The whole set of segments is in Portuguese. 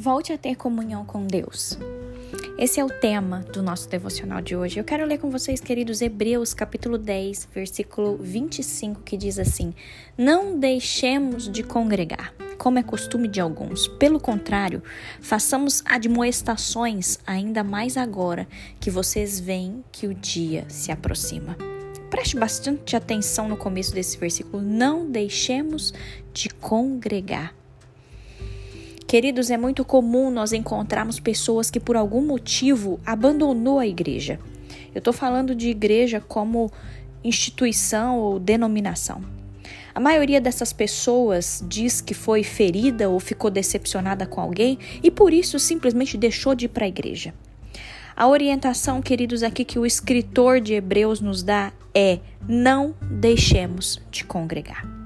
Volte a ter comunhão com Deus. Esse é o tema do nosso devocional de hoje. Eu quero ler com vocês, queridos, Hebreus, capítulo 10, versículo 25, que diz assim: Não deixemos de congregar, como é costume de alguns. Pelo contrário, façamos admoestações, ainda mais agora que vocês veem que o dia se aproxima. Preste bastante atenção no começo desse versículo. Não deixemos de congregar. Queridos, é muito comum nós encontrarmos pessoas que por algum motivo abandonou a igreja. Eu estou falando de igreja como instituição ou denominação. A maioria dessas pessoas diz que foi ferida ou ficou decepcionada com alguém e por isso simplesmente deixou de ir para a igreja. A orientação, queridos, aqui que o escritor de Hebreus nos dá é: não deixemos de congregar.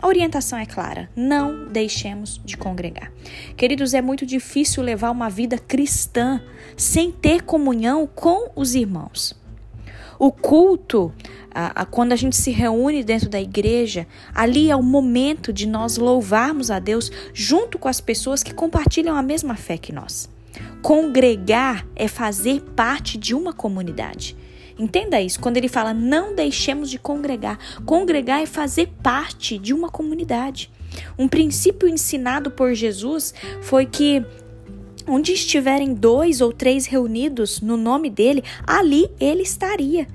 A orientação é clara: não deixemos de congregar. Queridos, é muito difícil levar uma vida cristã sem ter comunhão com os irmãos. O culto, a, a, quando a gente se reúne dentro da igreja, ali é o momento de nós louvarmos a Deus junto com as pessoas que compartilham a mesma fé que nós. Congregar é fazer parte de uma comunidade. Entenda isso. Quando ele fala não deixemos de congregar, congregar é fazer parte de uma comunidade. Um princípio ensinado por Jesus foi que onde estiverem dois ou três reunidos no nome dele, ali ele estaria.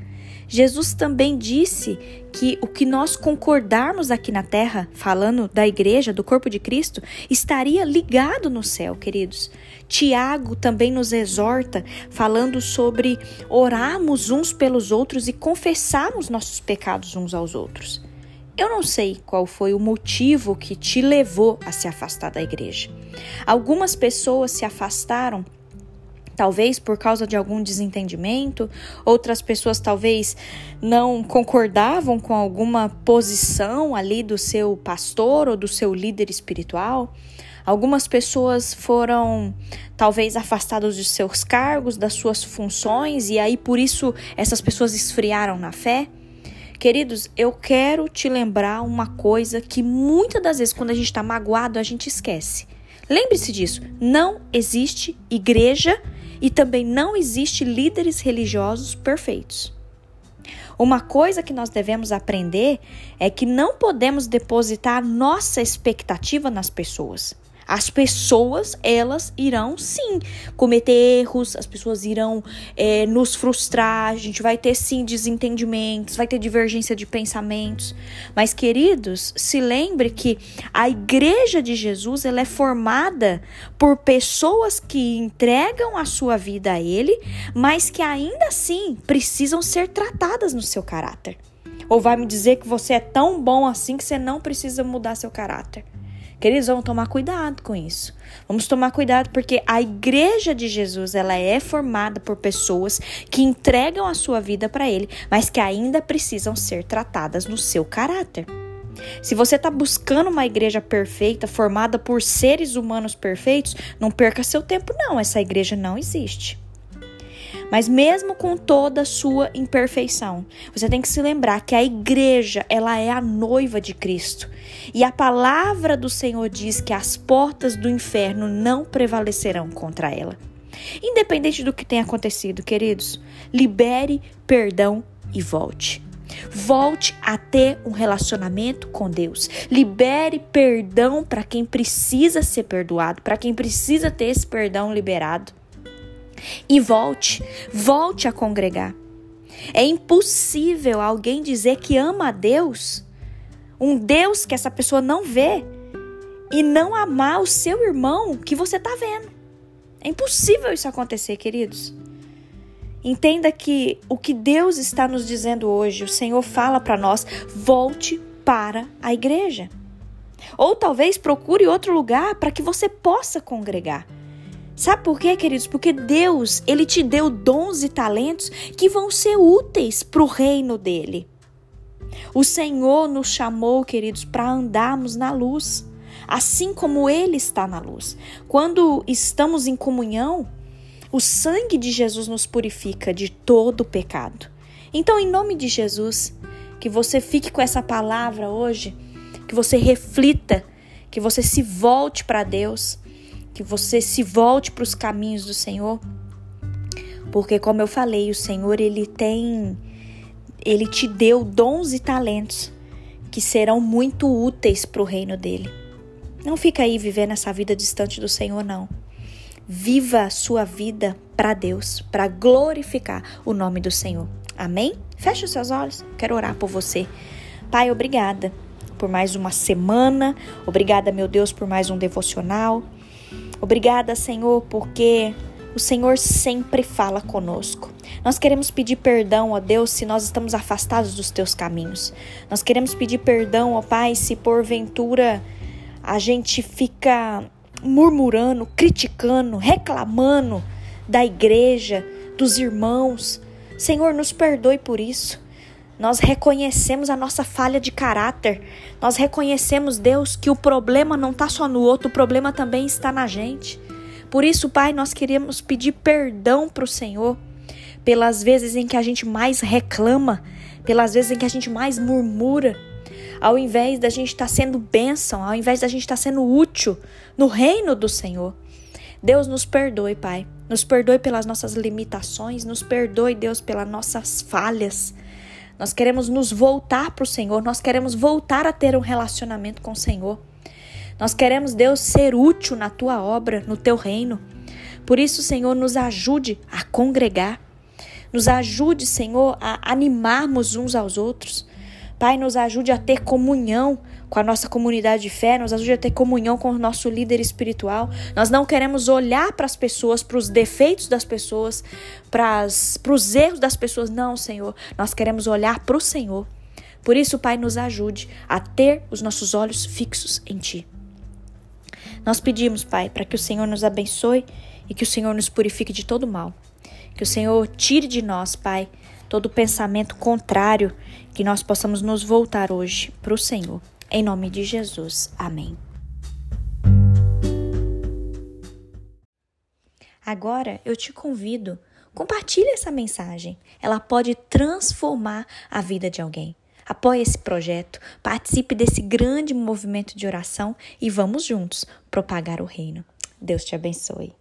Jesus também disse que o que nós concordarmos aqui na terra, falando da igreja, do corpo de Cristo, estaria ligado no céu, queridos. Tiago também nos exorta, falando sobre orarmos uns pelos outros e confessarmos nossos pecados uns aos outros. Eu não sei qual foi o motivo que te levou a se afastar da igreja. Algumas pessoas se afastaram talvez por causa de algum desentendimento, outras pessoas talvez não concordavam com alguma posição ali do seu pastor ou do seu líder espiritual. Algumas pessoas foram talvez afastadas de seus cargos, das suas funções, e aí por isso essas pessoas esfriaram na fé. Queridos, eu quero te lembrar uma coisa que muitas das vezes, quando a gente está magoado, a gente esquece. Lembre-se disso: não existe igreja e também não existe líderes religiosos perfeitos. Uma coisa que nós devemos aprender é que não podemos depositar nossa expectativa nas pessoas. As pessoas, elas irão sim cometer erros, as pessoas irão é, nos frustrar, a gente vai ter sim desentendimentos, vai ter divergência de pensamentos. Mas, queridos, se lembre que a igreja de Jesus ela é formada por pessoas que entregam a sua vida a Ele, mas que ainda assim precisam ser tratadas no seu caráter. Ou vai me dizer que você é tão bom assim que você não precisa mudar seu caráter? Queridos, vamos tomar cuidado com isso. Vamos tomar cuidado porque a igreja de Jesus, ela é formada por pessoas que entregam a sua vida para ele, mas que ainda precisam ser tratadas no seu caráter. Se você está buscando uma igreja perfeita, formada por seres humanos perfeitos, não perca seu tempo não, essa igreja não existe. Mas mesmo com toda a sua imperfeição, você tem que se lembrar que a igreja, ela é a noiva de Cristo. E a palavra do Senhor diz que as portas do inferno não prevalecerão contra ela. Independente do que tenha acontecido, queridos, libere perdão e volte. Volte a ter um relacionamento com Deus. Libere perdão para quem precisa ser perdoado, para quem precisa ter esse perdão liberado e volte, volte a congregar. É impossível alguém dizer que ama a Deus, um Deus que essa pessoa não vê, e não amar o seu irmão que você está vendo. É impossível isso acontecer, queridos. Entenda que o que Deus está nos dizendo hoje, o Senhor fala para nós: volte para a igreja. Ou talvez procure outro lugar para que você possa congregar. Sabe por quê, queridos? Porque Deus, ele te deu dons e talentos que vão ser úteis para o reino dele. O Senhor nos chamou, queridos, para andarmos na luz, assim como ele está na luz. Quando estamos em comunhão, o sangue de Jesus nos purifica de todo o pecado. Então, em nome de Jesus, que você fique com essa palavra hoje, que você reflita, que você se volte para Deus que você se volte para os caminhos do Senhor. Porque como eu falei, o Senhor ele tem ele te deu dons e talentos que serão muito úteis para o reino dele. Não fica aí vivendo essa vida distante do Senhor não. Viva a sua vida para Deus, para glorificar o nome do Senhor. Amém? Feche os seus olhos. Quero orar por você. Pai, obrigada por mais uma semana. Obrigada, meu Deus, por mais um devocional. Obrigada, Senhor, porque o Senhor sempre fala conosco. Nós queremos pedir perdão, ó Deus, se nós estamos afastados dos teus caminhos. Nós queremos pedir perdão, ó Pai, se porventura a gente fica murmurando, criticando, reclamando da igreja, dos irmãos. Senhor, nos perdoe por isso. Nós reconhecemos a nossa falha de caráter. Nós reconhecemos, Deus, que o problema não está só no outro, o problema também está na gente. Por isso, Pai, nós queremos pedir perdão para o Senhor pelas vezes em que a gente mais reclama, pelas vezes em que a gente mais murmura, ao invés da gente estar tá sendo bênção, ao invés da gente estar tá sendo útil no reino do Senhor. Deus nos perdoe, Pai. Nos perdoe pelas nossas limitações, nos perdoe, Deus, pelas nossas falhas. Nós queremos nos voltar para o Senhor, nós queremos voltar a ter um relacionamento com o Senhor. Nós queremos, Deus, ser útil na tua obra, no teu reino. Por isso, Senhor, nos ajude a congregar. Nos ajude, Senhor, a animarmos uns aos outros. Pai, nos ajude a ter comunhão com a nossa comunidade de fé, nos ajude a ter comunhão com o nosso líder espiritual. Nós não queremos olhar para as pessoas, para os defeitos das pessoas, para os erros das pessoas. Não, Senhor. Nós queremos olhar para o Senhor. Por isso, Pai, nos ajude a ter os nossos olhos fixos em Ti. Nós pedimos, Pai, para que o Senhor nos abençoe e que o Senhor nos purifique de todo mal. Que o Senhor tire de nós, Pai, todo pensamento contrário, que nós possamos nos voltar hoje para o Senhor. Em nome de Jesus. Amém. Agora eu te convido, compartilhe essa mensagem. Ela pode transformar a vida de alguém. Apoie esse projeto, participe desse grande movimento de oração e vamos juntos propagar o reino. Deus te abençoe.